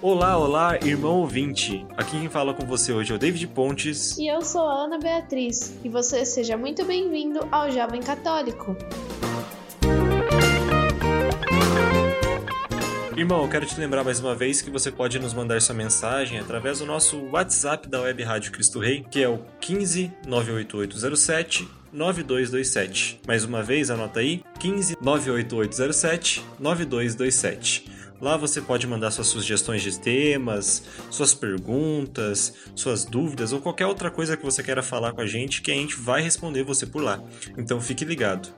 Olá, olá, irmão ouvinte. Aqui quem fala com você hoje é o David Pontes. E eu sou a Ana Beatriz. E você seja muito bem-vindo ao Jovem Católico. Irmão, eu quero te lembrar mais uma vez que você pode nos mandar sua mensagem através do nosso WhatsApp da Web Rádio Cristo Rei, que é o 15 98807 9227. Mais uma vez, anota aí: 15 98807 9227. Lá você pode mandar suas sugestões de temas, suas perguntas, suas dúvidas ou qualquer outra coisa que você queira falar com a gente que a gente vai responder você por lá. Então fique ligado.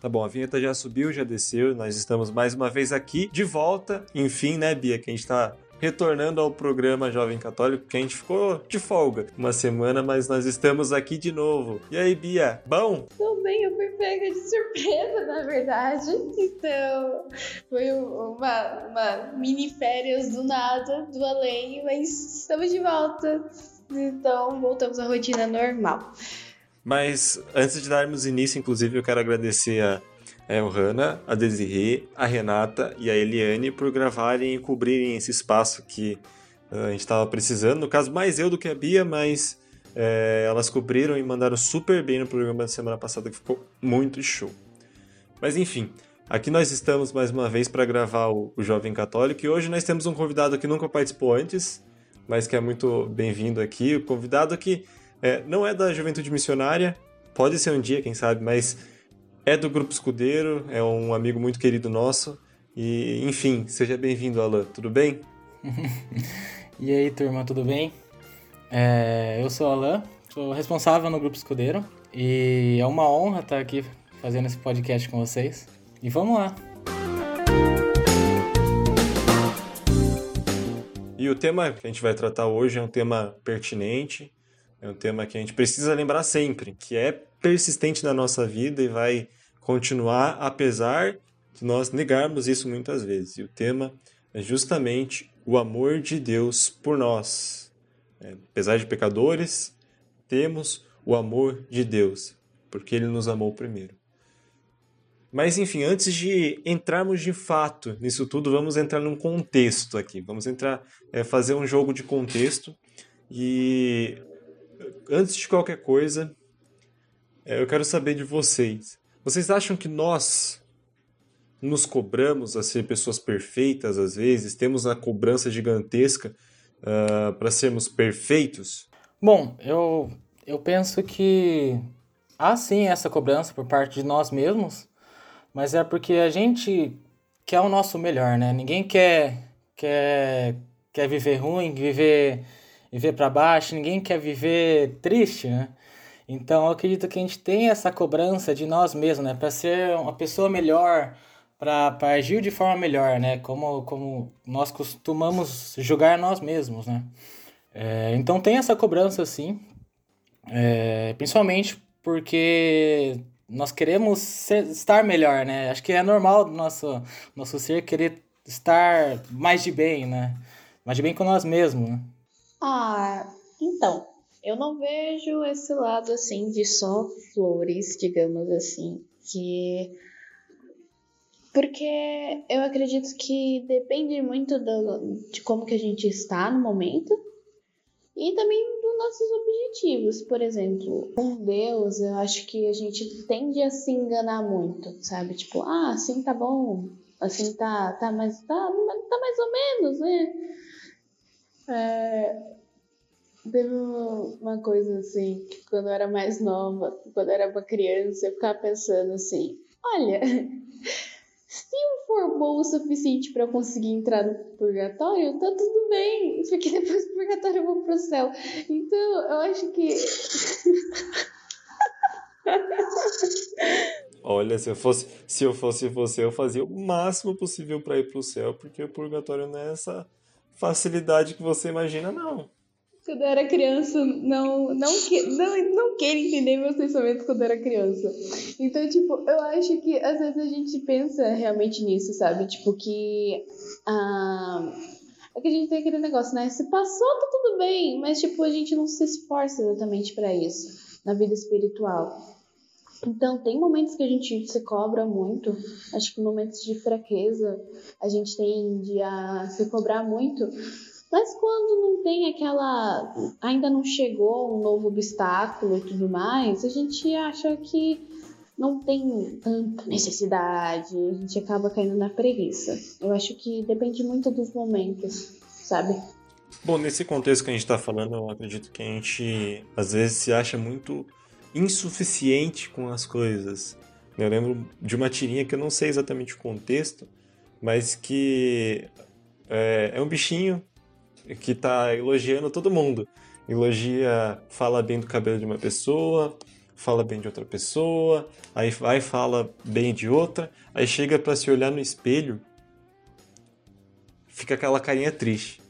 Tá bom, a vinheta já subiu, já desceu, nós estamos mais uma vez aqui, de volta. Enfim, né, Bia, que a gente tá retornando ao programa Jovem Católico, que a gente ficou de folga uma semana, mas nós estamos aqui de novo. E aí, Bia, bom? Bem, eu fui pega de surpresa, na verdade. Então, foi uma, uma mini férias do nada, do além, mas estamos de volta. Então, voltamos à rotina normal. Mas antes de darmos início, inclusive, eu quero agradecer a é, o Hanna, a Desirê, a Renata e a Eliane por gravarem e cobrirem esse espaço que uh, a gente estava precisando. No caso, mais eu do que a Bia, mas é, elas cobriram e mandaram super bem no programa da semana passada, que ficou muito show. Mas enfim, aqui nós estamos mais uma vez para gravar o, o Jovem Católico e hoje nós temos um convidado que nunca participou antes, mas que é muito bem-vindo aqui. O convidado que é, não é da Juventude Missionária, pode ser um dia, quem sabe, mas é do Grupo Escudeiro, é um amigo muito querido nosso. E, enfim, seja bem-vindo, Alan. Tudo bem? e aí, turma, tudo bem? É, eu sou o Alan, sou responsável no Grupo Escudeiro. E é uma honra estar aqui fazendo esse podcast com vocês. E vamos lá! E o tema que a gente vai tratar hoje é um tema pertinente, é um tema que a gente precisa lembrar sempre, que é persistente na nossa vida e vai continuar apesar de nós negarmos isso muitas vezes. E o tema é justamente o amor de Deus por nós. É, apesar de pecadores, temos o amor de Deus, porque Ele nos amou primeiro. Mas enfim, antes de entrarmos de fato nisso tudo, vamos entrar num contexto aqui. Vamos entrar, é, fazer um jogo de contexto. E antes de qualquer coisa, é, eu quero saber de vocês. Vocês acham que nós nos cobramos a ser pessoas perfeitas às vezes? Temos a cobrança gigantesca uh, para sermos perfeitos? Bom, eu, eu penso que há sim essa cobrança por parte de nós mesmos, mas é porque a gente quer o nosso melhor, né? Ninguém quer, quer, quer viver ruim, viver, viver para baixo, ninguém quer viver triste, né? Então, eu acredito que a gente tem essa cobrança de nós mesmos, né? Para ser uma pessoa melhor, para agir de forma melhor, né? Como, como nós costumamos julgar nós mesmos, né? É, então, tem essa cobrança, sim. É, principalmente porque nós queremos ser, estar melhor, né? Acho que é normal do nosso, nosso ser querer estar mais de bem, né? Mais de bem com nós mesmos, né? Ah, então, eu não vejo esse lado assim de só flores, digamos assim, que porque eu acredito que depende muito do, de como que a gente está no momento e também dos nossos objetivos. Por exemplo, com Deus, eu acho que a gente tende a se enganar muito, sabe? Tipo, ah, assim tá bom, assim tá, tá, mas tá, tá mais ou menos, né? É, Teve uma coisa assim, que quando eu era mais nova, quando eu era uma criança, eu ficava pensando assim: olha, se eu for bom o suficiente para conseguir entrar no purgatório, tá tudo bem, porque depois do purgatório eu vou pro céu. Então, eu acho que. Olha, se eu fosse, se eu fosse você, eu fazia o máximo possível para ir pro céu, porque o purgatório não é essa facilidade que você imagina, não quando eu era criança, não, não, que, não, não queira entender meus pensamentos quando eu era criança. Então, tipo, eu acho que às vezes a gente pensa realmente nisso, sabe? Tipo, que. Ah, é que a gente tem aquele negócio, né? Se passou, tá tudo bem, mas, tipo, a gente não se esforça exatamente para isso na vida espiritual. Então, tem momentos que a gente se cobra muito, acho que momentos de fraqueza a gente tende a se cobrar muito, mas quando não tem aquela. ainda não chegou um novo obstáculo e tudo mais, a gente acha que não tem tanta necessidade, a gente acaba caindo na preguiça. Eu acho que depende muito dos momentos, sabe? Bom, nesse contexto que a gente está falando, eu acredito que a gente às vezes se acha muito insuficiente com as coisas. Eu lembro de uma tirinha que eu não sei exatamente o contexto, mas que é, é um bichinho que está elogiando todo mundo. Elogia, fala bem do cabelo de uma pessoa, fala bem de outra pessoa, aí vai fala bem de outra, aí chega para se olhar no espelho, fica aquela carinha triste,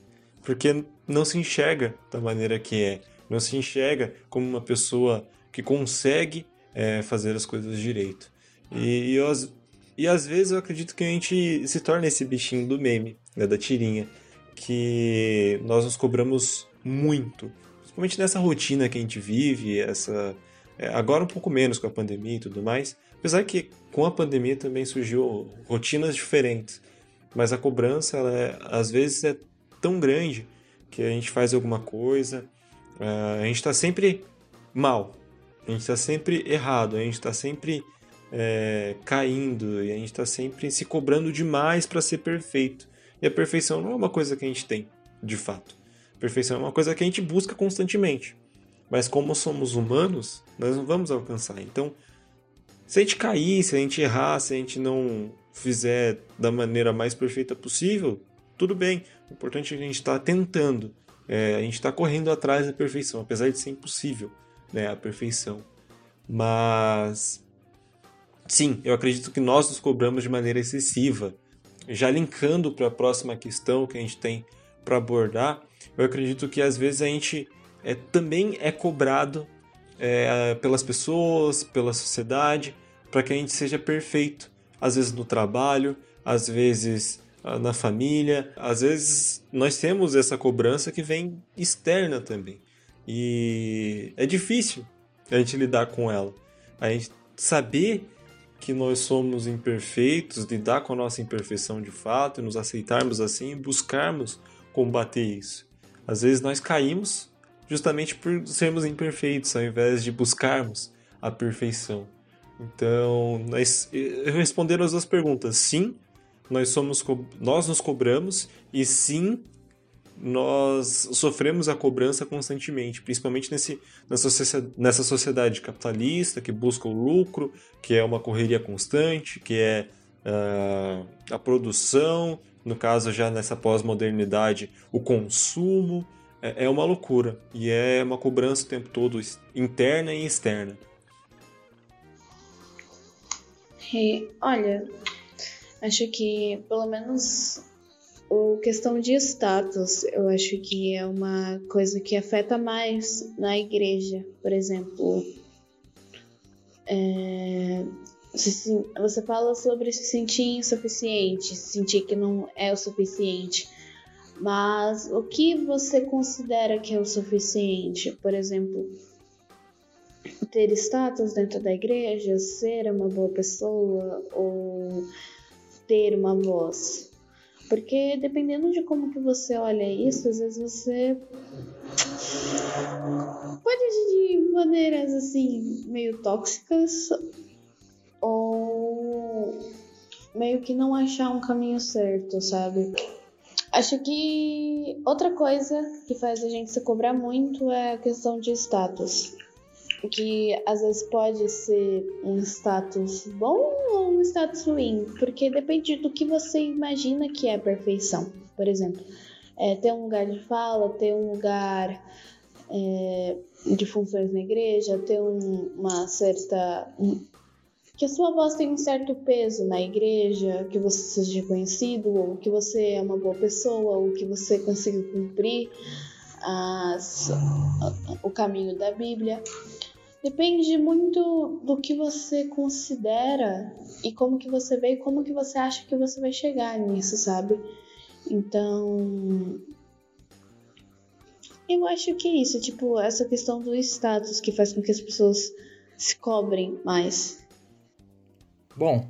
porque não se enxerga da maneira que é, não se enxerga como uma pessoa que consegue é, fazer as coisas direito. E, e, eu, e às vezes eu acredito que a gente se torna esse bichinho do meme, né, da tirinha, que nós nos cobramos muito, principalmente nessa rotina que a gente vive, essa é, agora um pouco menos com a pandemia e tudo mais, apesar que com a pandemia também surgiu rotinas diferentes, mas a cobrança ela é, às vezes é tão grande que a gente faz alguma coisa, é, a gente está sempre mal, a gente está sempre errado, a gente está sempre é, caindo e a gente está sempre se cobrando demais para ser perfeito. E a perfeição não é uma coisa que a gente tem, de fato. A perfeição é uma coisa que a gente busca constantemente. Mas como somos humanos, nós não vamos alcançar. Então, se a gente cair, se a gente errar, se a gente não fizer da maneira mais perfeita possível, tudo bem. O importante é que a gente está tentando. É, a gente está correndo atrás da perfeição, apesar de ser impossível né, a perfeição. Mas sim, eu acredito que nós nos cobramos de maneira excessiva. Já linkando para a próxima questão que a gente tem para abordar, eu acredito que às vezes a gente é, também é cobrado é, pelas pessoas, pela sociedade, para que a gente seja perfeito. Às vezes no trabalho, às vezes ah, na família, às vezes nós temos essa cobrança que vem externa também. E é difícil a gente lidar com ela. A gente saber que nós somos imperfeitos, lidar com a nossa imperfeição de fato, e nos aceitarmos assim e buscarmos combater isso. Às vezes nós caímos justamente por sermos imperfeitos, ao invés de buscarmos a perfeição. Então, nós responder as duas perguntas. Sim, nós somos nós nos cobramos e sim, nós sofremos a cobrança constantemente, principalmente nesse, nessa, sociedade capitalista que busca o lucro, que é uma correria constante, que é uh, a produção, no caso já nessa pós-modernidade, o consumo, é, é uma loucura e é uma cobrança o tempo todo, interna e externa. E, olha, acho que pelo menos o questão de status, eu acho que é uma coisa que afeta mais na igreja, por exemplo. É, você fala sobre se sentir insuficiente, se sentir que não é o suficiente. Mas o que você considera que é o suficiente? Por exemplo, ter status dentro da igreja, ser uma boa pessoa ou ter uma voz? Porque dependendo de como que você olha isso, às vezes você pode agir de maneiras assim meio tóxicas ou meio que não achar um caminho certo, sabe? Acho que outra coisa que faz a gente se cobrar muito é a questão de status. Que às vezes pode ser um status bom ou um status ruim, porque depende do que você imagina que é perfeição. Por exemplo, é, ter um lugar de fala, ter um lugar é, de funções na igreja, ter um, uma certa que a sua voz tenha um certo peso na igreja, que você seja reconhecido, ou que você é uma boa pessoa, ou que você consiga cumprir as, o caminho da Bíblia. Depende muito do que você considera e como que você vê e como que você acha que você vai chegar nisso, sabe? Então, eu acho que é isso, tipo, essa questão do status que faz com que as pessoas se cobrem mais? Bom,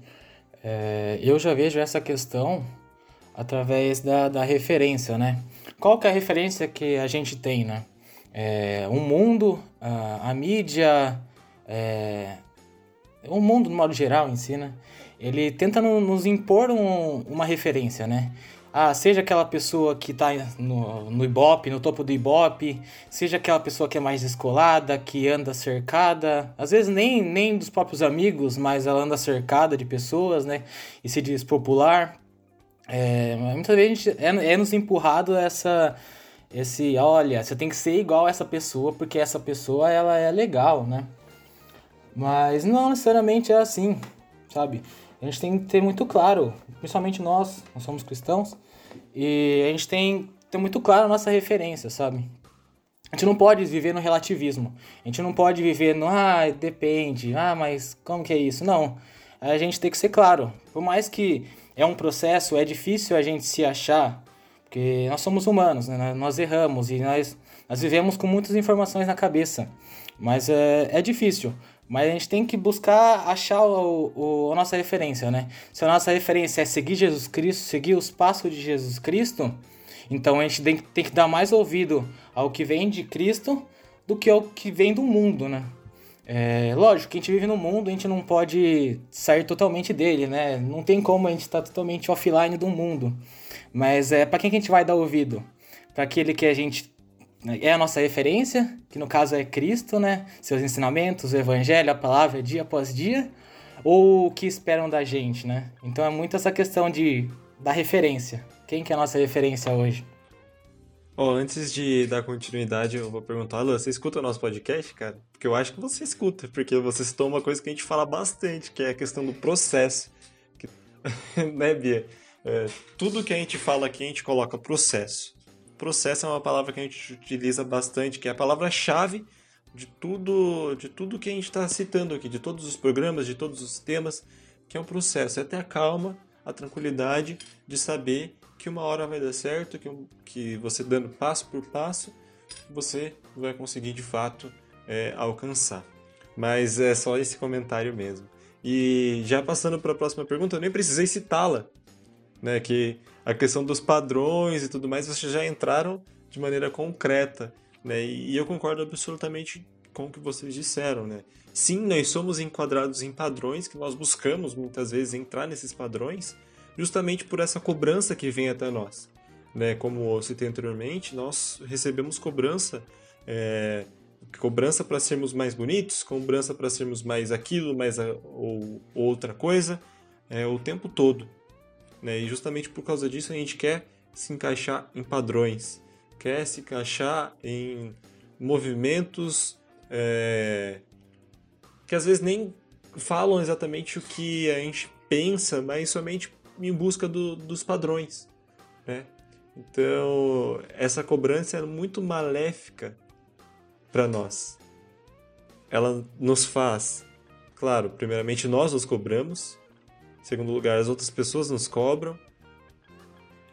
é, eu já vejo essa questão através da, da referência, né? Qual que é a referência que a gente tem, né? É, o mundo, a, a mídia, é, o mundo no modo geral em si, né? Ele tenta no, nos impor um, uma referência, né? Ah, seja aquela pessoa que está no, no Ibope, no topo do Ibope, seja aquela pessoa que é mais descolada, que anda cercada, às vezes nem, nem dos próprios amigos, mas ela anda cercada de pessoas, né? E se diz popular. É, muitas vezes é, é nos empurrado essa, esse, olha, você tem que ser igual a essa pessoa, porque essa pessoa ela é legal, né? Mas não necessariamente é assim, sabe? A gente tem que ter muito claro, principalmente nós, nós somos cristãos, e a gente tem que ter muito claro a nossa referência, sabe? A gente não pode viver no relativismo. A gente não pode viver no, ah, depende, ah, mas como que é isso? Não. A gente tem que ser claro. Por mais que é um processo, é difícil a gente se achar, porque nós somos humanos, né? nós erramos e nós, nós vivemos com muitas informações na cabeça. Mas é, é difícil. Mas a gente tem que buscar achar o, o, a nossa referência, né? Se a nossa referência é seguir Jesus Cristo, seguir os passos de Jesus Cristo, então a gente tem, tem que dar mais ouvido ao que vem de Cristo do que ao que vem do mundo, né? É, lógico que a gente vive no mundo, a gente não pode sair totalmente dele, né? Não tem como a gente estar tá totalmente offline do mundo. Mas é para quem que a gente vai dar ouvido? Para aquele que a gente é a nossa referência, que no caso é Cristo, né? Seus ensinamentos, o evangelho, a palavra dia após dia, ou o que esperam da gente, né? Então é muito essa questão de da referência. Quem que é a nossa referência hoje? Oh, antes de dar continuidade, eu vou perguntar, Lu, você escuta o nosso podcast, cara? Porque eu acho que você escuta, porque você citou uma coisa que a gente fala bastante, que é a questão do processo. Né, Bia? É, tudo que a gente fala aqui, a gente coloca processo processo é uma palavra que a gente utiliza bastante, que é a palavra-chave de tudo, de tudo que a gente está citando aqui, de todos os programas, de todos os temas, que é um processo. É ter a calma, a tranquilidade de saber que uma hora vai dar certo, que, que você dando passo por passo, você vai conseguir de fato é, alcançar. Mas é só esse comentário mesmo. E já passando para a próxima pergunta, eu nem precisei citá-la, né? Que a questão dos padrões e tudo mais, vocês já entraram de maneira concreta, né? E eu concordo absolutamente com o que vocês disseram, né? Sim, nós somos enquadrados em padrões que nós buscamos muitas vezes entrar nesses padrões, justamente por essa cobrança que vem até nós, né? Como eu citei anteriormente, nós recebemos cobrança, é, cobrança para sermos mais bonitos, cobrança para sermos mais aquilo, mais a, ou outra coisa, é, o tempo todo. Né? E justamente por causa disso a gente quer se encaixar em padrões, quer se encaixar em movimentos é, que às vezes nem falam exatamente o que a gente pensa, mas somente em busca do, dos padrões. Né? Então, essa cobrança é muito maléfica para nós. Ela nos faz, claro, primeiramente nós nos cobramos, segundo lugar, as outras pessoas nos cobram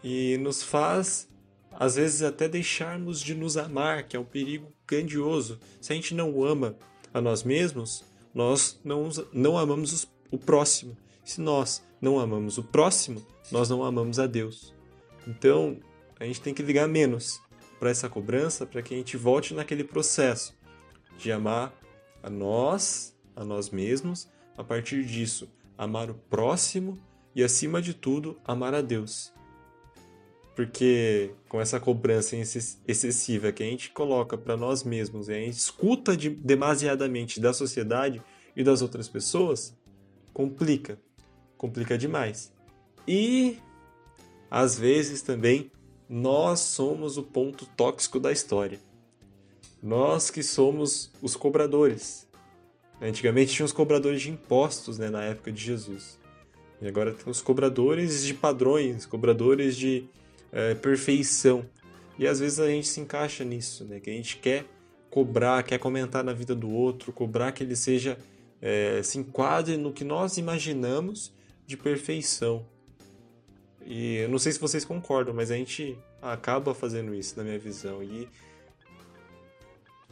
e nos faz, às vezes, até deixarmos de nos amar, que é um perigo grandioso. Se a gente não ama a nós mesmos, nós não, não amamos os, o próximo. Se nós não amamos o próximo, nós não amamos a Deus. Então, a gente tem que ligar menos para essa cobrança, para que a gente volte naquele processo de amar a nós, a nós mesmos, a partir disso, amar o próximo e, acima de tudo, amar a Deus. Porque com essa cobrança excessiva que a gente coloca para nós mesmos e a gente escuta de, demasiadamente da sociedade e das outras pessoas, complica. Complica demais. E, às vezes também, nós somos o ponto tóxico da história. Nós que somos os cobradores. Antigamente tinha os cobradores de impostos né, na época de Jesus. E agora tem os cobradores de padrões, cobradores de é, perfeição. E às vezes a gente se encaixa nisso, né? Que a gente quer cobrar, quer comentar na vida do outro, cobrar que ele seja é, se enquadre no que nós imaginamos de perfeição. E eu não sei se vocês concordam, mas a gente acaba fazendo isso na minha visão. E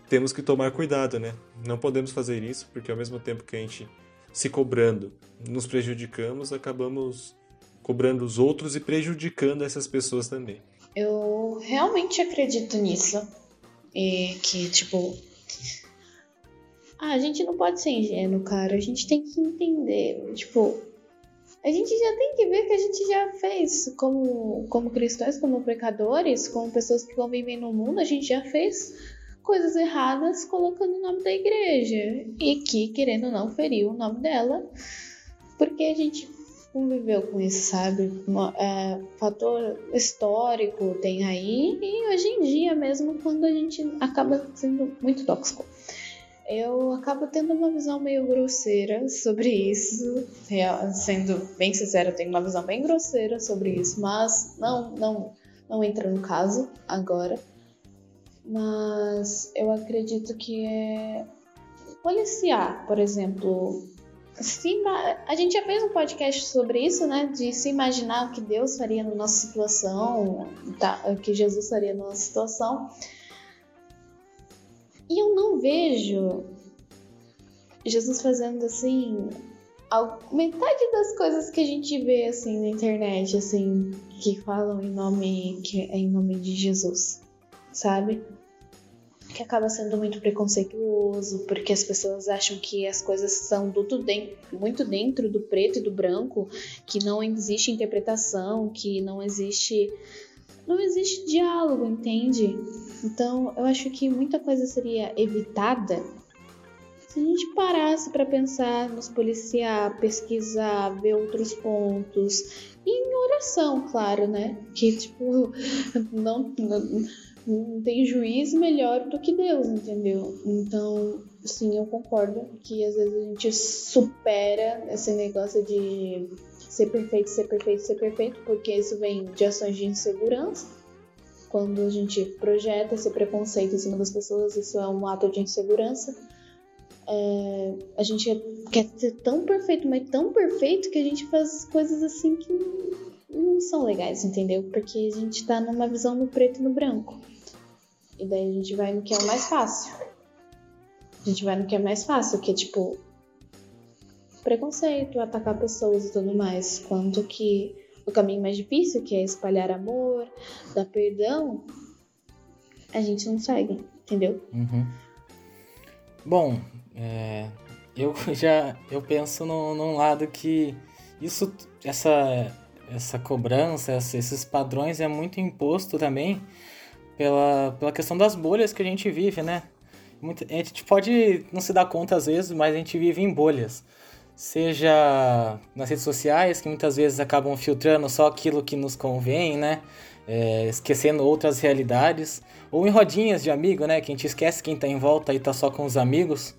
temos que tomar cuidado, né? Não podemos fazer isso, porque ao mesmo tempo que a gente se cobrando, nos prejudicamos, acabamos cobrando os outros e prejudicando essas pessoas também. Eu realmente acredito nisso. E que, tipo. Ah, a gente não pode ser ingênuo, cara. A gente tem que entender. Tipo, a gente já tem que ver que a gente já fez, como, como cristãos, como pecadores, como pessoas que convivem no mundo, a gente já fez coisas erradas colocando o nome da igreja. E que, querendo ou não, feriu o nome dela, porque a gente conviveu com isso, sabe? É, fator histórico tem aí, e hoje em dia mesmo, quando a gente acaba sendo muito tóxico. Eu acabo tendo uma visão meio grosseira sobre isso, sendo bem sincera, eu tenho uma visão bem grosseira sobre isso, mas não, não, não entra no caso agora. Mas eu acredito que é policiar, por exemplo, se, a gente já fez um podcast sobre isso, né? De se imaginar o que Deus faria na nossa situação, tá, o que Jesus faria na nossa situação. E eu não vejo Jesus fazendo assim. Metade das coisas que a gente vê assim na internet, assim, que falam em nome, que é em nome de Jesus, sabe? Que acaba sendo muito preconceituoso, porque as pessoas acham que as coisas são do, muito dentro do preto e do branco, que não existe interpretação, que não existe não existe diálogo, entende? Então, eu acho que muita coisa seria evitada se a gente parasse para pensar, nos policiar, pesquisar, ver outros pontos, e em oração, claro, né? Que tipo, não, não não tem juiz melhor do que Deus, entendeu? Então, sim, eu concordo que às vezes a gente supera esse negócio de ser perfeito, ser perfeito, ser perfeito, porque isso vem de ações de insegurança. Quando a gente projeta esse preconceito em cima das pessoas, isso é um ato de insegurança. É, a gente quer ser tão perfeito, mas tão perfeito que a gente faz coisas assim que não são legais, entendeu? Porque a gente tá numa visão no preto e no branco. E daí a gente vai no que é o mais fácil. A gente vai no que é mais fácil, que é tipo preconceito, atacar pessoas e tudo mais. Quanto que o caminho mais difícil, que é espalhar amor, dar perdão, a gente não segue, entendeu? Uhum. Bom, é, eu já eu penso no, num lado que isso, essa, essa cobrança, esses padrões é muito imposto também pela, pela questão das bolhas que a gente vive, né? Muita, a gente pode não se dar conta às vezes, mas a gente vive em bolhas. Seja nas redes sociais, que muitas vezes acabam filtrando só aquilo que nos convém, né? É, esquecendo outras realidades. Ou em rodinhas de amigo, né? Que a gente esquece quem tá em volta e tá só com os amigos.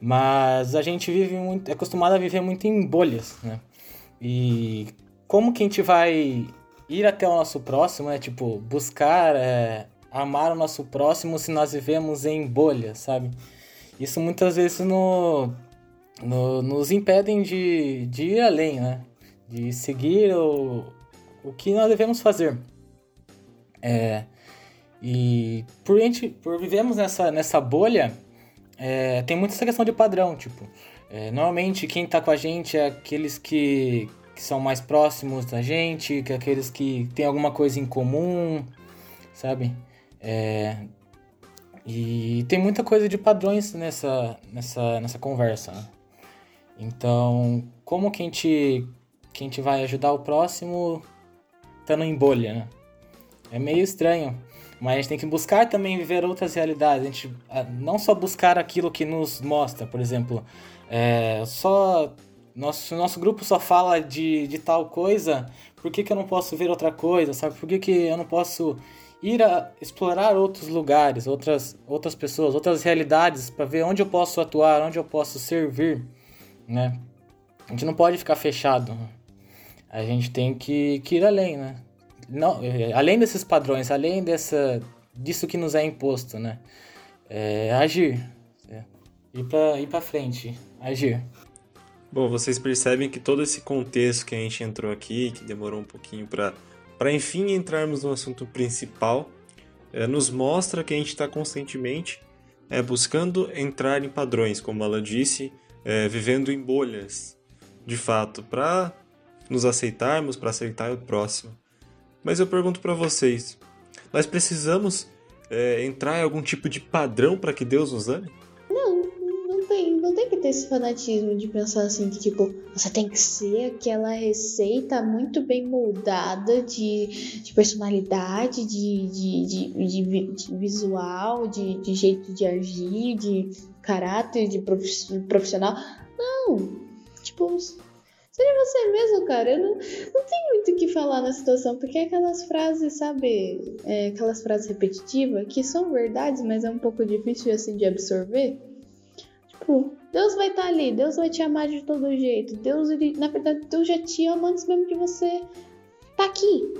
Mas a gente vive muito, é acostumado a viver muito em bolhas, né? E como que a gente vai ir até o nosso próximo, né? Tipo, buscar é, amar o nosso próximo se nós vivemos em bolha, sabe? Isso muitas vezes no, no, nos impedem de, de ir além, né? De seguir o, o que nós devemos fazer. É, e por, gente, por vivemos nessa, nessa bolha, é, tem muita essa questão de padrão, tipo... É, normalmente quem tá com a gente é aqueles que, que são mais próximos da gente, que aqueles que têm alguma coisa em comum, sabe? É, e tem muita coisa de padrões nessa, nessa, nessa conversa. Né? Então, como que a, gente, que a gente vai ajudar o próximo estando em bolha, né? É meio estranho. Mas a gente tem que buscar também viver outras realidades. A gente não só buscar aquilo que nos mostra, por exemplo, é, só nosso, nosso grupo só fala de, de tal coisa, por que, que eu não posso ver outra coisa, sabe? Por que, que eu não posso ir a explorar outros lugares, outras, outras pessoas, outras realidades, para ver onde eu posso atuar, onde eu posso servir, né? A gente não pode ficar fechado. A gente tem que, que ir além, né? Não, é, além desses padrões, além dessa, disso que nos é imposto, né? É, agir. É, ir para ir frente. Agir. Bom, vocês percebem que todo esse contexto que a gente entrou aqui, que demorou um pouquinho para enfim entrarmos no assunto principal, é, nos mostra que a gente está constantemente é buscando entrar em padrões, como ela disse, é, vivendo em bolhas, de fato, para nos aceitarmos, para aceitar o próximo. Mas eu pergunto para vocês: nós precisamos entrar em algum tipo de padrão para que Deus nos ame? Não, tem, que ter esse fanatismo de pensar assim que tipo você tem que ser aquela receita muito bem moldada de, de personalidade, de, de, de, de, de visual, de, de jeito de agir, de caráter, de profissional. Não, tipo Seja você mesmo, cara. Eu não, não tenho muito o que falar na situação, porque é aquelas frases, sabe? É, aquelas frases repetitivas que são verdades, mas é um pouco difícil assim de absorver. Deus vai estar tá ali, Deus vai te amar de todo jeito. Deus, ele, na verdade, Deus já te ama antes mesmo de você tá aqui.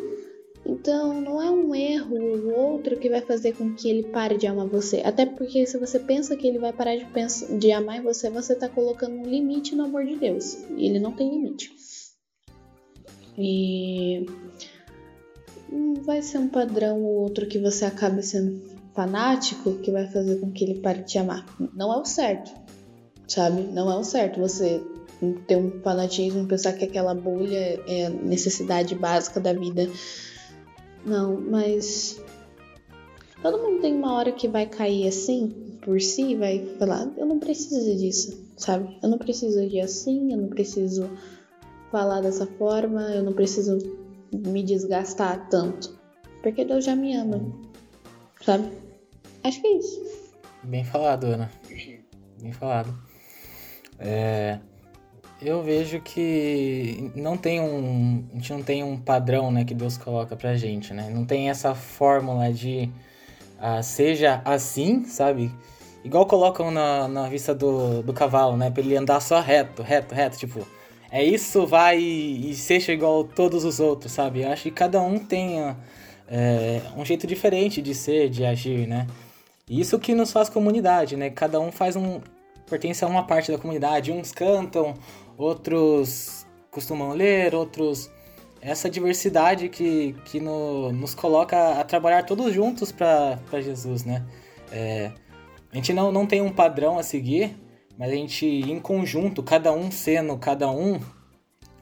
Então, não é um erro ou outro que vai fazer com que ele pare de amar você. Até porque se você pensa que ele vai parar de, pensar, de amar em você, você tá colocando um limite no amor de Deus. E ele não tem limite. E vai ser um padrão ou outro que você acabe sendo fanático que vai fazer com que ele pare de te amar. Não é o certo, sabe? Não é o certo você ter um fanatismo, pensar que aquela bolha é necessidade básica da vida não, mas todo mundo tem uma hora que vai cair assim por si, vai falar, eu não preciso disso, sabe? Eu não preciso agir assim, eu não preciso falar dessa forma, eu não preciso me desgastar tanto, porque Deus já me ama, sabe? Acho que é isso. Bem falado, Ana. Bem falado. É, eu vejo que não tem um, a gente não tem um padrão, né, que Deus coloca pra gente, né? Não tem essa fórmula de uh, seja assim, sabe? Igual colocam na, na vista do, do cavalo, né? Pra ele andar só reto, reto, reto, tipo... É isso, vai e, seja igual todos os outros, sabe? Eu acho que cada um tem é, um jeito diferente de ser, de agir, né? Isso que nos faz comunidade, né? Cada um faz um... pertence a uma parte da comunidade. Uns cantam, outros costumam ler, outros. Essa diversidade que, que no, nos coloca a trabalhar todos juntos para Jesus, né? É, a gente não, não tem um padrão a seguir, mas a gente, em conjunto, cada um sendo cada um,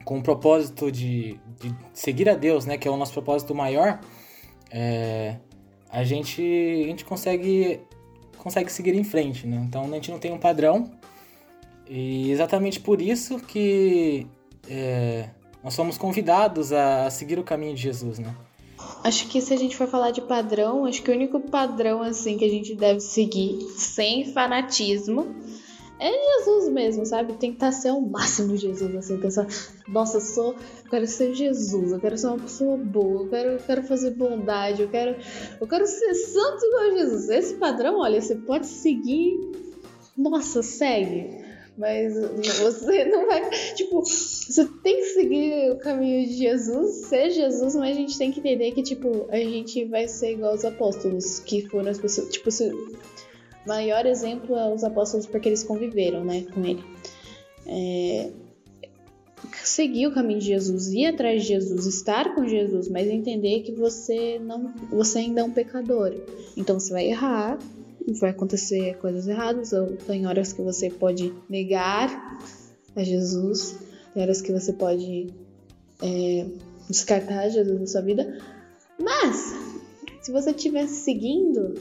com o propósito de, de seguir a Deus, né? Que é o nosso propósito maior, é, a, gente, a gente consegue, consegue seguir em frente, né? Então a gente não tem um padrão, e exatamente por isso que é, nós somos convidados a seguir o caminho de Jesus, né? Acho que se a gente for falar de padrão, acho que o único padrão assim que a gente deve seguir sem fanatismo é Jesus mesmo, sabe? Tentar ser o máximo Jesus, assim, pensar, nossa, eu sou, eu quero ser Jesus, eu quero ser uma pessoa boa, eu quero, eu quero fazer bondade, eu quero, eu quero ser santo igual Jesus. Esse padrão, olha, você pode seguir, nossa, segue. Mas você não vai. Tipo, você tem que seguir o caminho de Jesus, ser Jesus, mas a gente tem que entender que, tipo, a gente vai ser igual os apóstolos, que foram as pessoas. Tipo, se, maior exemplo é os apóstolos porque eles conviveram, né, com ele. É, seguir o caminho de Jesus, ir atrás de Jesus, estar com Jesus, mas entender que você não, você ainda é um pecador. Então você vai errar, vai acontecer coisas erradas, ou tem horas que você pode negar a Jesus, tem horas que você pode é, descartar Jesus na sua vida, mas se você estiver seguindo,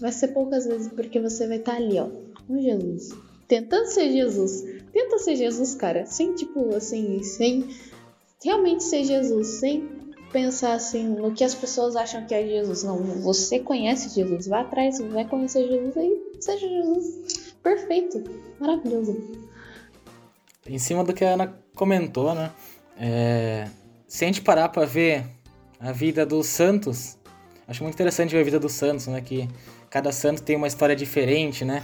vai ser poucas vezes porque você vai estar tá ali, ó, com Jesus, tentando ser Jesus, tenta ser Jesus, cara, sem tipo assim, sem realmente ser Jesus, sem pensar assim no que as pessoas acham que é Jesus. Não, você conhece Jesus, vá atrás, vai conhecer Jesus aí, seja Jesus. Perfeito, maravilhoso. Em cima do que a Ana comentou, né? É... Se a gente parar para ver a vida dos santos, acho muito interessante ver a vida dos santos, né? Que cada santo tem uma história diferente, né?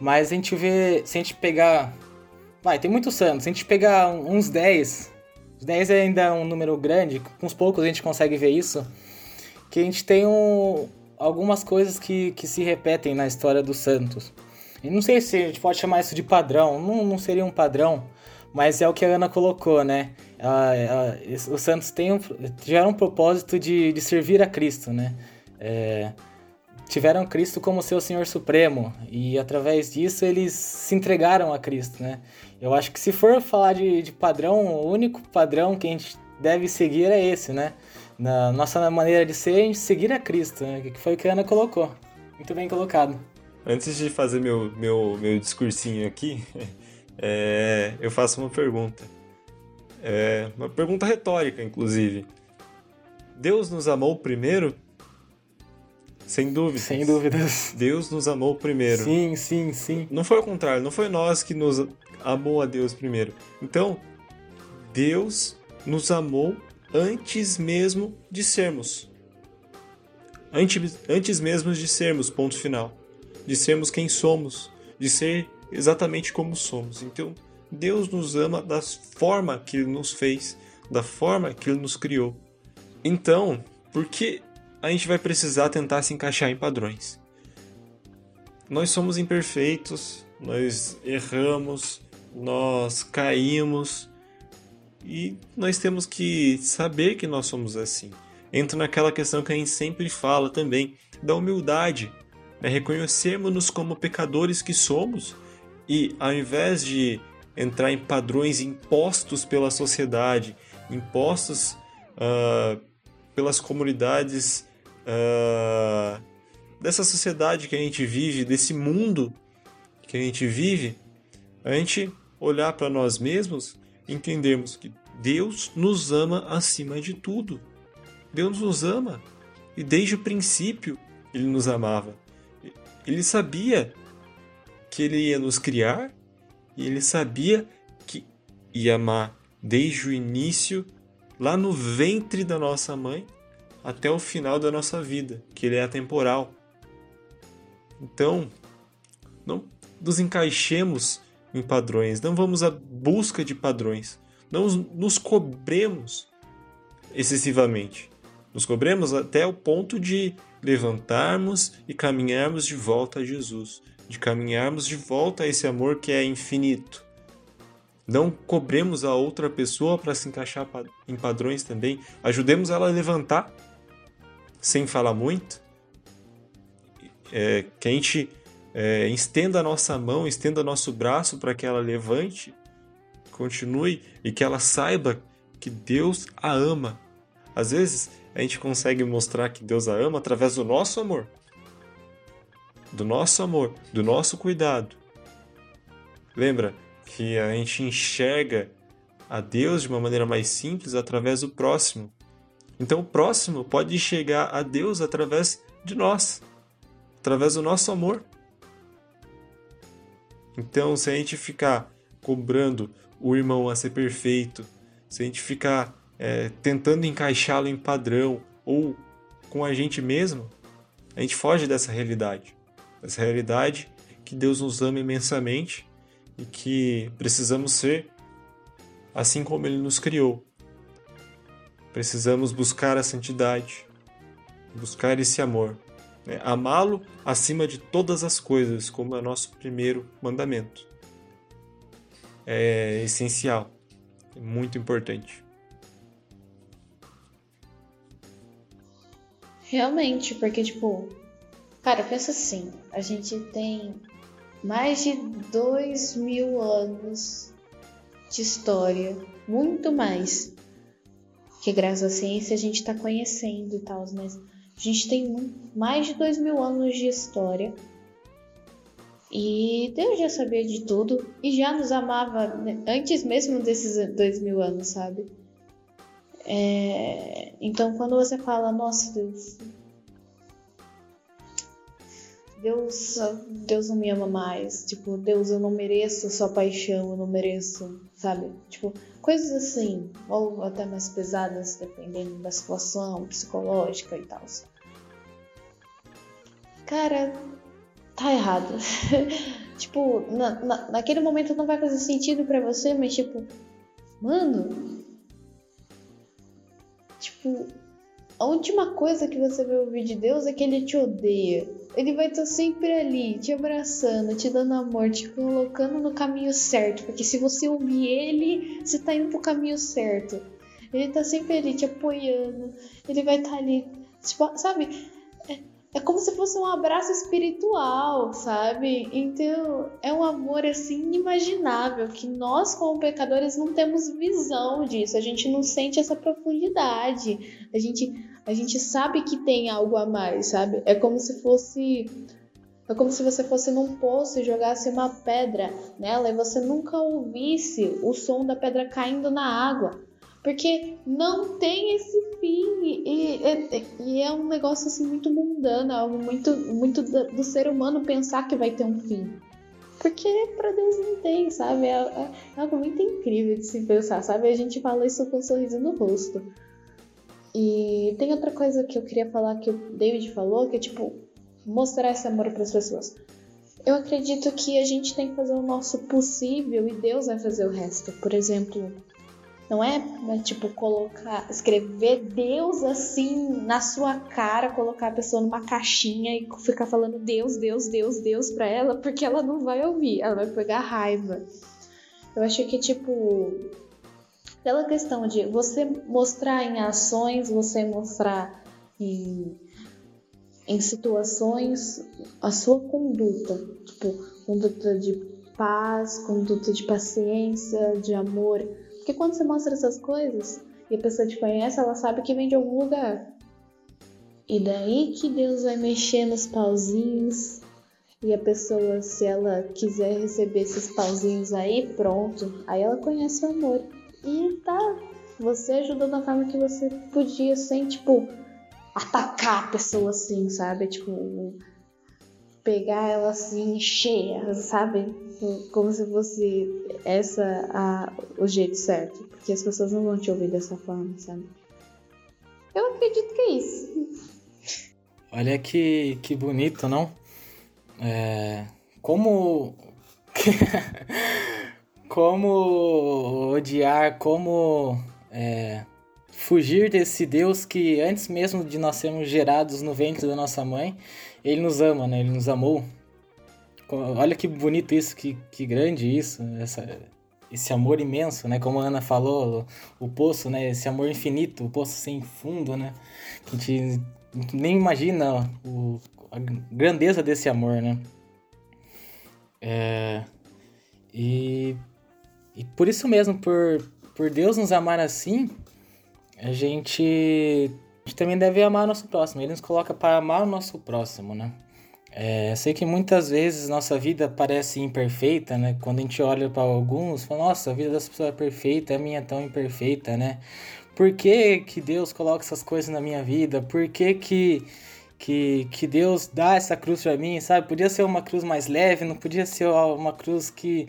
Mas a gente vê, se a gente pegar. Vai, tem muitos santos. Se a gente pegar uns 10 10 é ainda um número grande, com uns poucos a gente consegue ver isso, que a gente tem um, algumas coisas que, que se repetem na história dos Santos. E não sei se a gente pode chamar isso de padrão, não, não seria um padrão, mas é o que a Ana colocou, né? Ela, os Santos têm um, tiveram um propósito de, de servir a Cristo, né? É, tiveram Cristo como seu Senhor Supremo e através disso eles se entregaram a Cristo, né? Eu acho que se for falar de, de padrão, o único padrão que a gente deve seguir é esse, né? Na nossa maneira de ser, a gente seguir a Cristo, né? Que foi o que a Ana colocou. Muito bem colocado. Antes de fazer meu, meu, meu discursinho aqui, é, eu faço uma pergunta. É, uma pergunta retórica, inclusive. Deus nos amou primeiro? Sem dúvidas. Sem dúvidas. Deus nos amou primeiro. Sim, sim, sim. Não foi o contrário, não foi nós que nos amou a Deus primeiro. Então, Deus nos amou antes mesmo de sermos. Antes, antes mesmo de sermos, ponto final. De sermos quem somos. De ser exatamente como somos. Então, Deus nos ama da forma que Ele nos fez, da forma que Ele nos criou. Então, por que a gente vai precisar tentar se encaixar em padrões? Nós somos imperfeitos, nós erramos, nós caímos e nós temos que saber que nós somos assim. Entra naquela questão que a gente sempre fala também, da humildade, né? reconhecermos-nos como pecadores que somos e ao invés de entrar em padrões impostos pela sociedade, impostos uh, pelas comunidades uh, dessa sociedade que a gente vive, desse mundo que a gente vive, a gente olhar para nós mesmos entendermos que Deus nos ama acima de tudo. Deus nos ama e desde o princípio ele nos amava. Ele sabia que ele ia nos criar e ele sabia que ia amar desde o início, lá no ventre da nossa mãe, até o final da nossa vida, que ele é atemporal. Então, não nos encaixemos em padrões, não vamos à busca de padrões, não nos cobremos excessivamente. Nos cobremos até o ponto de levantarmos e caminharmos de volta a Jesus de caminharmos de volta a esse amor que é infinito. Não cobremos a outra pessoa para se encaixar em padrões também. Ajudemos ela a levantar, sem falar muito. É, que a gente é, estenda a nossa mão, estenda nosso braço para que ela levante, continue e que ela saiba que Deus a ama. Às vezes a gente consegue mostrar que Deus a ama através do nosso amor do nosso amor, do nosso cuidado. Lembra que a gente enxerga a Deus de uma maneira mais simples através do próximo. Então o próximo pode chegar a Deus através de nós, através do nosso amor. Então, se a gente ficar cobrando o irmão a ser perfeito, se a gente ficar é, tentando encaixá-lo em padrão ou com a gente mesmo, a gente foge dessa realidade essa realidade que Deus nos ama imensamente e que precisamos ser assim como Ele nos criou. Precisamos buscar a santidade, buscar esse amor, né? amá-lo acima de todas as coisas, como é o nosso primeiro mandamento. É essencial, é muito importante. Realmente, porque, tipo, Cara, pensa assim, a gente tem mais de dois mil anos de história, muito mais que graças à ciência a gente está conhecendo e tal, mas a gente tem mais de dois mil anos de história e Deus já sabia de tudo e já nos amava né, antes mesmo desses dois mil anos, sabe? É... Então quando você fala, nossa Deus, Deus, Deus não me ama mais. Tipo, Deus, eu não mereço sua paixão, eu não mereço, sabe? Tipo, coisas assim, ou até mais pesadas, dependendo da situação psicológica e tal. Cara, tá errado. tipo, na, na, naquele momento não vai fazer sentido para você, mas tipo, mano. Tipo, a última coisa que você vai ouvir de Deus é que ele te odeia ele vai estar sempre ali, te abraçando, te dando amor, te colocando no caminho certo. Porque se você ouvir ele, você tá indo pro caminho certo. Ele tá sempre ali te apoiando. Ele vai estar tá ali, tipo, sabe? É, é como se fosse um abraço espiritual, sabe? Então é um amor assim inimaginável que nós como pecadores não temos visão disso. A gente não sente essa profundidade. A gente a gente sabe que tem algo a mais, sabe? É como se fosse é como se você fosse num poço e jogasse uma pedra nela e você nunca ouvisse o som da pedra caindo na água. Porque não tem esse fim. E, e, e, é um negócio assim muito mundano, algo muito, muito do, ser humano pensar que vai ter um fim. Porque para Deus não tem, sabe? É, é, é, algo muito incrível de se pensar, sabe? A gente fala isso com um sorriso no rosto. E tem outra coisa que eu queria falar que o David falou, que é tipo, mostrar esse amor para as pessoas. Eu acredito que a gente tem que fazer o nosso possível e Deus vai fazer o resto. Por exemplo, não é, é, tipo colocar, escrever Deus assim na sua cara, colocar a pessoa numa caixinha e ficar falando Deus, Deus, Deus, Deus pra ela, porque ela não vai ouvir, ela vai pegar raiva. Eu acho que tipo pela questão de você mostrar em ações, você mostrar em, em situações a sua conduta, tipo conduta de paz, conduta de paciência, de amor porque quando você mostra essas coisas e a pessoa te conhece, ela sabe que vem de algum lugar. E daí que Deus vai mexer nos pauzinhos e a pessoa, se ela quiser receber esses pauzinhos aí, pronto. Aí ela conhece o amor. E tá, você ajudou da forma que você podia, sem, tipo, atacar a pessoa assim, sabe? Tipo, pegar ela assim cheia, sabe? Como se fosse essa a, o jeito certo. Porque as pessoas não vão te ouvir dessa forma, sabe? Eu acredito que é isso. Olha que, que bonito, não? É, como. como odiar, como é, fugir desse Deus que antes mesmo de nós sermos gerados no ventre da nossa mãe, ele nos ama, né? Ele nos amou. Olha que bonito isso, que, que grande isso, essa, esse amor imenso, né? Como a Ana falou, o, o poço, né? Esse amor infinito, o poço sem fundo, né? Que a gente nem imagina o, a grandeza desse amor, né? É, e, e por isso mesmo, por, por Deus nos amar assim, a gente, a gente também deve amar o nosso próximo. Ele nos coloca para amar o nosso próximo, né? É, sei que muitas vezes nossa vida parece imperfeita, né? Quando a gente olha para alguns, fala, nossa, a vida dessa pessoa é perfeita, a minha é tão imperfeita, né? Por que, que Deus coloca essas coisas na minha vida? Por que, que, que, que Deus dá essa cruz para mim, sabe? Podia ser uma cruz mais leve, não podia ser uma cruz que,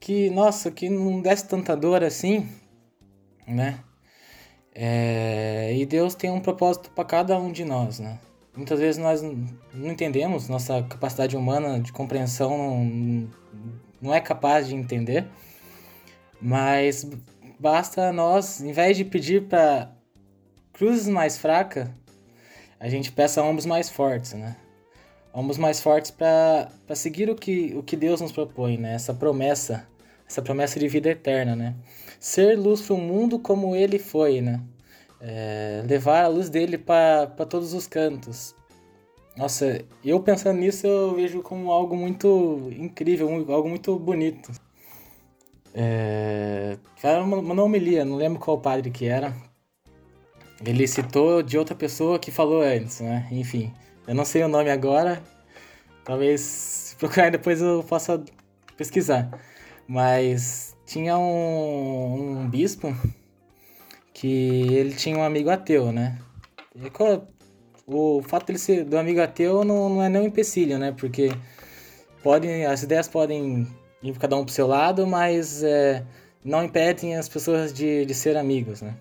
que nossa, que não desse tanta dor assim, né? É, e Deus tem um propósito para cada um de nós, né? Muitas vezes nós não entendemos, nossa capacidade humana de compreensão não, não é capaz de entender, mas basta nós, em vez de pedir para cruzes mais fracas, a gente peça ombros mais fortes, né? Ombros mais fortes para seguir o que, o que Deus nos propõe, né? Essa promessa, essa promessa de vida eterna, né? ser luz para o mundo como ele foi, né? É, levar a luz dele para todos os cantos. Nossa, eu pensando nisso eu vejo como algo muito incrível, algo muito bonito. É, cara mandou homilia, não lembro qual padre que era. Ele citou de outra pessoa que falou antes, né? Enfim, eu não sei o nome agora. Talvez se procurar depois eu possa pesquisar. Mas tinha um, um bispo que ele tinha um amigo ateu, né? E, o fato dele ser do amigo ateu não, não é nem um empecilho, né? Porque podem, as ideias podem ir cada um pro seu lado, mas é, não impedem as pessoas de, de ser amigos, né?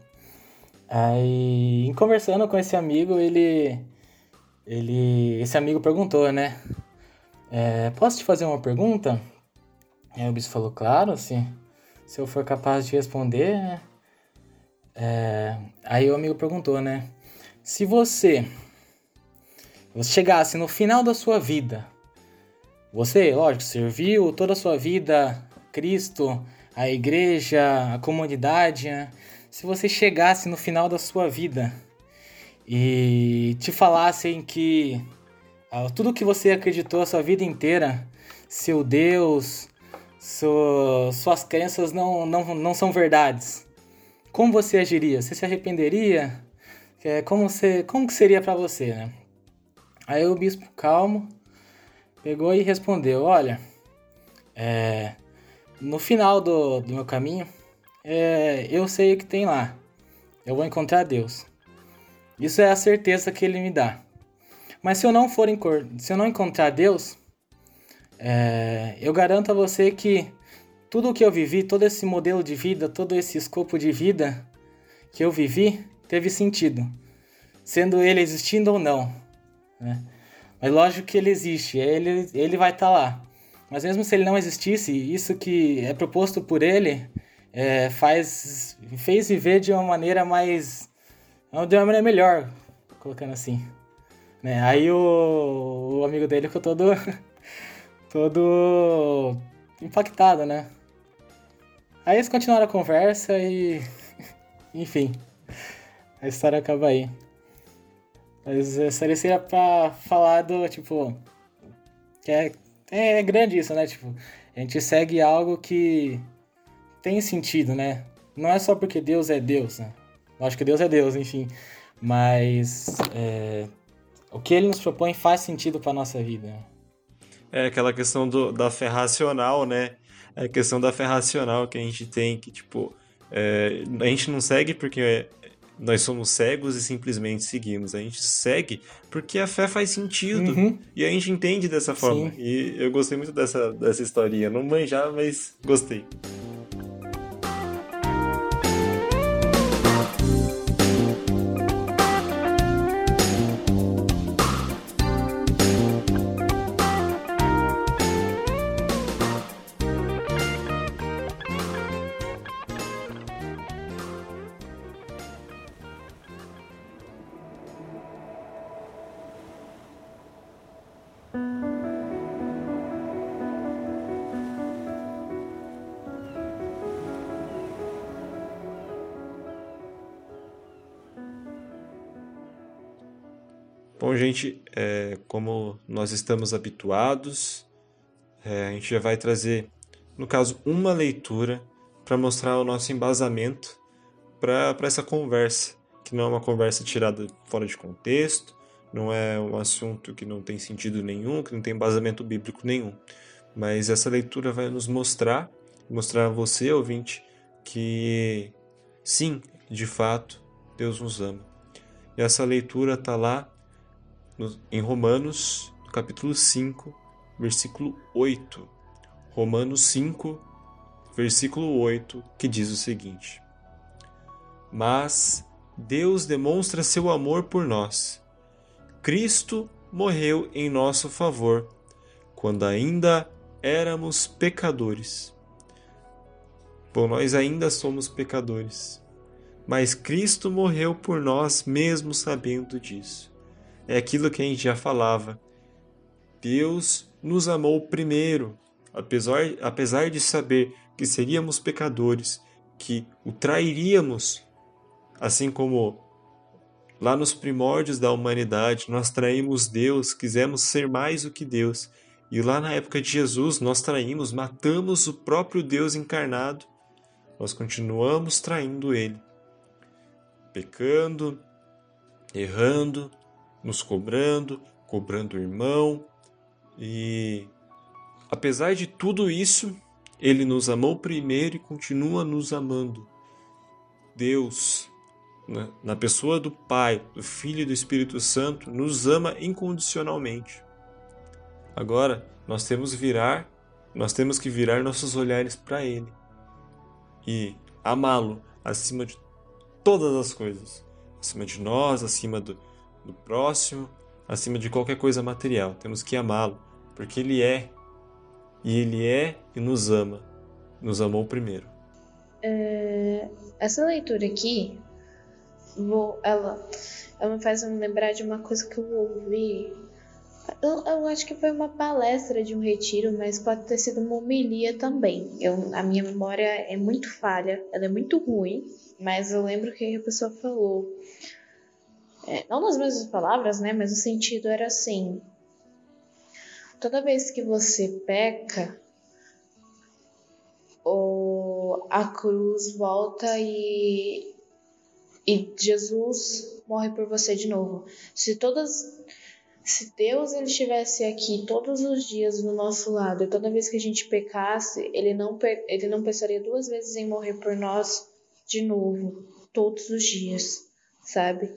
Aí, em conversando com esse amigo, ele, ele, esse amigo perguntou, né? É, posso te fazer uma pergunta? Aí o bispo falou, claro, sim se eu for capaz de responder, né? É, aí o amigo perguntou, né? Se você, chegasse no final da sua vida, você, lógico, serviu toda a sua vida Cristo, a igreja, a comunidade, né? Se você chegasse no final da sua vida e te falassem que tudo que você acreditou a sua vida inteira, seu Deus, seu, suas crenças não, não, não são verdades. Como você agiria? Você se arrependeria? É, como, você, como que seria para você, né? Aí o bispo calmo pegou e respondeu, olha, é, no final do, do meu caminho, é, eu sei o que tem lá. Eu vou encontrar Deus. Isso é a certeza que ele me dá. Mas se eu não for se eu não encontrar Deus, é, eu garanto a você que tudo o que eu vivi, todo esse modelo de vida, todo esse escopo de vida que eu vivi, teve sentido, sendo ele existindo ou não. Né? Mas lógico que ele existe, ele, ele vai estar tá lá. Mas mesmo se ele não existisse, isso que é proposto por ele é, faz fez viver de uma maneira mais de uma maneira melhor, colocando assim. Né? Aí o, o amigo dele ficou todo, todo impactado, né? Aí eles continuaram a conversa e. Enfim. A história acaba aí. Mas seria pra falar do, tipo. Que é, é grande isso, né? Tipo, a gente segue algo que tem sentido, né? Não é só porque Deus é Deus, né? Acho que Deus é Deus, enfim. Mas é, o que ele nos propõe faz sentido para nossa vida. É aquela questão do, da fé racional, né? É a questão da fé racional que a gente tem, que tipo, é, a gente não segue porque nós somos cegos e simplesmente seguimos. A gente segue porque a fé faz sentido. Uhum. E a gente entende dessa forma. Sim. E eu gostei muito dessa, dessa historinha. Não manjava, mas gostei. Bom, gente, é, como nós estamos habituados, é, a gente já vai trazer, no caso, uma leitura para mostrar o nosso embasamento para essa conversa, que não é uma conversa tirada fora de contexto, não é um assunto que não tem sentido nenhum, que não tem embasamento bíblico nenhum. Mas essa leitura vai nos mostrar, mostrar a você, ouvinte, que sim, de fato, Deus nos ama. E essa leitura está lá em Romanos, capítulo 5, versículo 8. Romanos 5, versículo 8, que diz o seguinte: Mas Deus demonstra seu amor por nós. Cristo morreu em nosso favor, quando ainda éramos pecadores. Bom, nós ainda somos pecadores, mas Cristo morreu por nós mesmo sabendo disso é aquilo que a gente já falava. Deus nos amou primeiro, apesar, apesar de saber que seríamos pecadores, que o trairíamos, assim como lá nos primórdios da humanidade nós traímos Deus, quisemos ser mais do que Deus. E lá na época de Jesus nós traímos, matamos o próprio Deus encarnado. Nós continuamos traindo ele, pecando, errando, nos cobrando, cobrando o irmão. E apesar de tudo isso, ele nos amou primeiro e continua nos amando. Deus, né, na pessoa do Pai, do Filho e do Espírito Santo, nos ama incondicionalmente. Agora, nós temos virar, nós temos que virar nossos olhares para ele e amá-lo acima de todas as coisas, acima de nós, acima do, do próximo acima de qualquer coisa material. Temos que amá-lo, porque ele é e ele é e nos ama. Nos amou primeiro. É, essa leitura aqui, vou, ela, ela me faz me lembrar de uma coisa que eu ouvi. Eu, eu, acho que foi uma palestra de um retiro, mas pode ter sido uma homilia também. Eu, a minha memória é muito falha, ela é muito ruim, mas eu lembro que a pessoa falou é, não nas mesmas palavras, né? Mas o sentido era assim: toda vez que você peca, a cruz volta e, e Jesus morre por você de novo. Se todas se Deus ele estivesse aqui todos os dias do nosso lado e toda vez que a gente pecasse, ele não ele não pensaria duas vezes em morrer por nós de novo, todos os dias, sabe?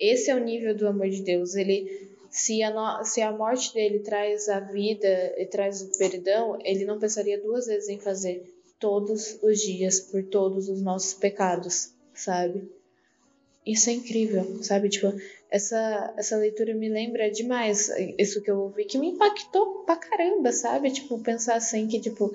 Esse é o nível do amor de Deus. Ele se a, no, se a morte dele traz a vida e traz o perdão, ele não pensaria duas vezes em fazer todos os dias por todos os nossos pecados, sabe? Isso é incrível, sabe? Tipo, essa, essa leitura me lembra demais isso que eu ouvi, que me impactou pra caramba, sabe? Tipo, pensar assim que, tipo,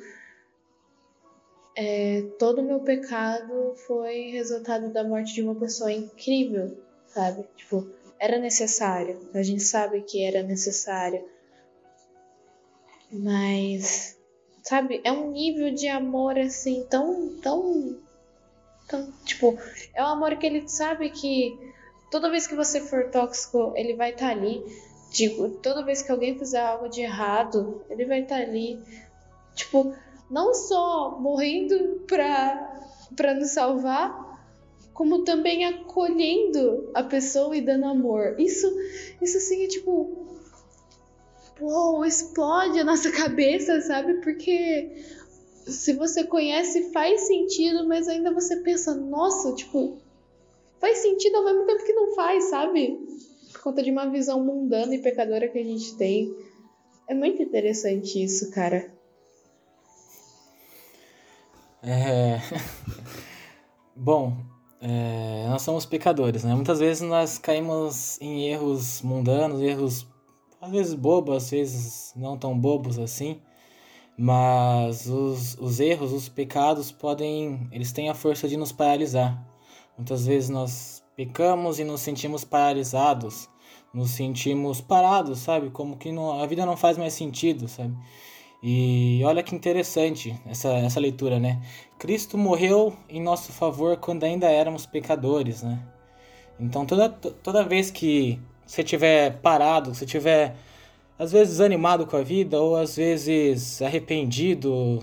é, todo o meu pecado foi resultado da morte de uma pessoa incrível, sabe? Tipo, era necessário, a gente sabe que era necessário, mas, sabe, é um nível de amor assim tão, tão, tão, tipo, é um amor que ele sabe que toda vez que você for tóxico, ele vai estar tá ali. Digo, toda vez que alguém fizer algo de errado, ele vai estar tá ali. Tipo, não só morrendo pra, pra nos salvar, como também acolhendo a pessoa e dando amor. Isso, isso assim é tipo. Uou, explode a nossa cabeça, sabe? Porque se você conhece, faz sentido, mas ainda você pensa, nossa, tipo, faz sentido ao mesmo tempo que não faz, sabe? Por conta de uma visão mundana e pecadora que a gente tem. É muito interessante isso, cara. É. Bom, é... nós somos pecadores, né? Muitas vezes nós caímos em erros mundanos, erros às vezes bobos, às vezes não tão bobos assim. Mas os, os erros, os pecados podem. Eles têm a força de nos paralisar. Muitas vezes nós pecamos e nos sentimos paralisados, nos sentimos parados, sabe? Como que não, a vida não faz mais sentido, sabe? E olha que interessante essa, essa leitura, né? Cristo morreu em nosso favor quando ainda éramos pecadores, né? Então toda, toda vez que você estiver parado, você estiver às vezes animado com a vida ou às vezes arrependido, o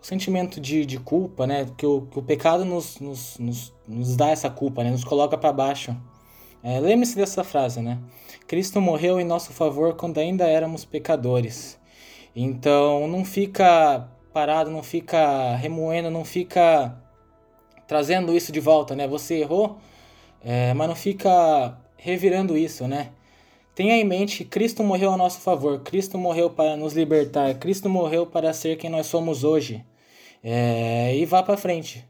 sentimento de, de culpa, né? Que o, que o pecado nos, nos, nos, nos dá essa culpa, né? Nos coloca para baixo. É, Lembre-se dessa frase, né? Cristo morreu em nosso favor quando ainda éramos pecadores. Então não fica parado, não fica remoendo, não fica trazendo isso de volta, né? Você errou, é, mas não fica revirando isso, né? Tenha em mente que Cristo morreu a nosso favor, Cristo morreu para nos libertar, Cristo morreu para ser quem nós somos hoje. É, e vá para frente.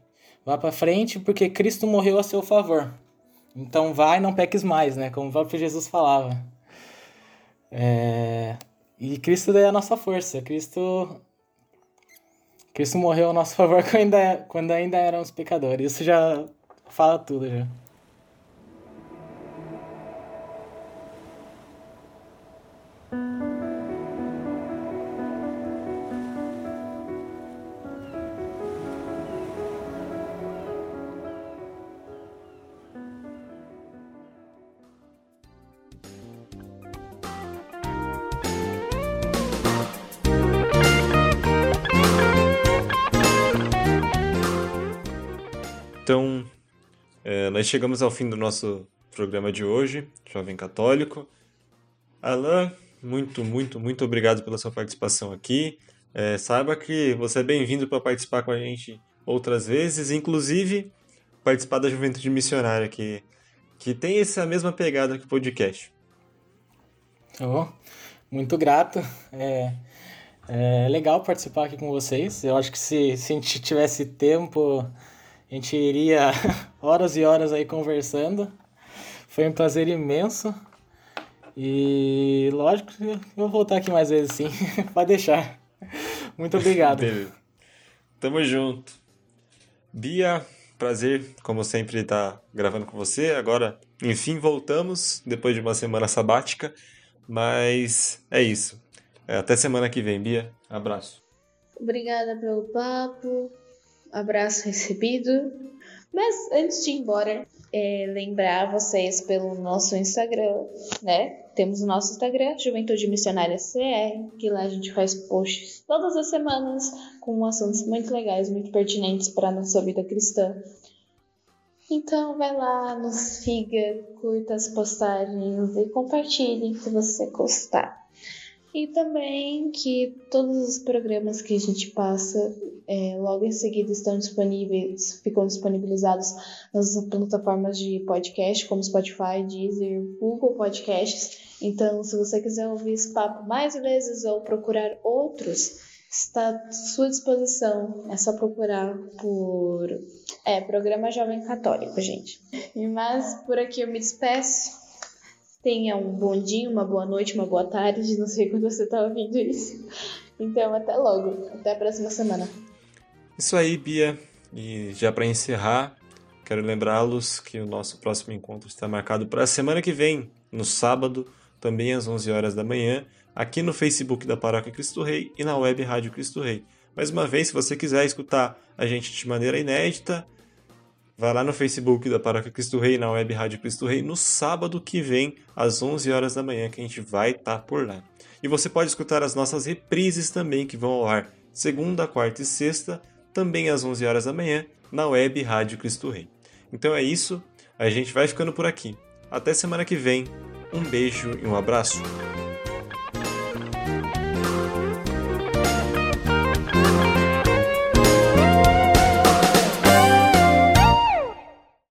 Vá para frente porque Cristo morreu a seu favor. Então vai, não peques mais, né? Como o próprio Jesus falava. É, e Cristo é a nossa força. Cristo Cristo morreu a nosso favor quando ainda, quando ainda éramos pecadores. Isso já fala tudo já. Então, é, nós chegamos ao fim do nosso programa de hoje, Jovem Católico. Alan, muito, muito, muito obrigado pela sua participação aqui. É, saiba que você é bem-vindo para participar com a gente outras vezes, inclusive participar da Juventude Missionária, que, que tem essa mesma pegada que o podcast. Oh, muito grato. É, é legal participar aqui com vocês. Eu acho que se, se a gente tivesse tempo a gente iria horas e horas aí conversando. Foi um prazer imenso. E lógico que eu vou voltar aqui mais vezes sim. Pode deixar. Muito obrigado. Beleza. Tamo junto. Bia, prazer, como sempre, estar tá gravando com você. Agora, enfim, voltamos depois de uma semana sabática. Mas é isso. Até semana que vem, Bia. Abraço. Obrigada pelo papo. Abraço recebido. Mas antes de ir embora, é, lembrar vocês pelo nosso Instagram, né? Temos o nosso Instagram, Juventude Missionária CR, que lá a gente faz posts todas as semanas com assuntos muito legais, muito pertinentes para a nossa vida cristã. Então vai lá, nos siga, curta as postagens e compartilhe se você gostar. E também que todos os programas que a gente passa é, logo em seguida estão disponíveis, ficam disponibilizados nas plataformas de podcast, como Spotify, Deezer, Google Podcasts. Então, se você quiser ouvir esse papo mais vezes ou procurar outros, está à sua disposição. É só procurar por é, Programa Jovem Católico, gente. E mas por aqui eu me despeço. Tenha um bom dia, uma boa noite, uma boa tarde, não sei quando você está ouvindo isso. Então, até logo. Até a próxima semana. Isso aí, Bia. E já para encerrar, quero lembrá-los que o nosso próximo encontro está marcado para a semana que vem, no sábado, também às 11 horas da manhã, aqui no Facebook da Paróquia Cristo Rei e na web Rádio Cristo Rei. Mais uma vez, se você quiser escutar a gente de maneira inédita, Vai lá no Facebook da Paróquia Cristo Rei, na Web Rádio Cristo Rei, no sábado que vem, às 11 horas da manhã, que a gente vai estar tá por lá. E você pode escutar as nossas reprises também, que vão ao ar segunda, quarta e sexta, também às 11 horas da manhã, na Web Rádio Cristo Rei. Então é isso, a gente vai ficando por aqui. Até semana que vem, um beijo e um abraço.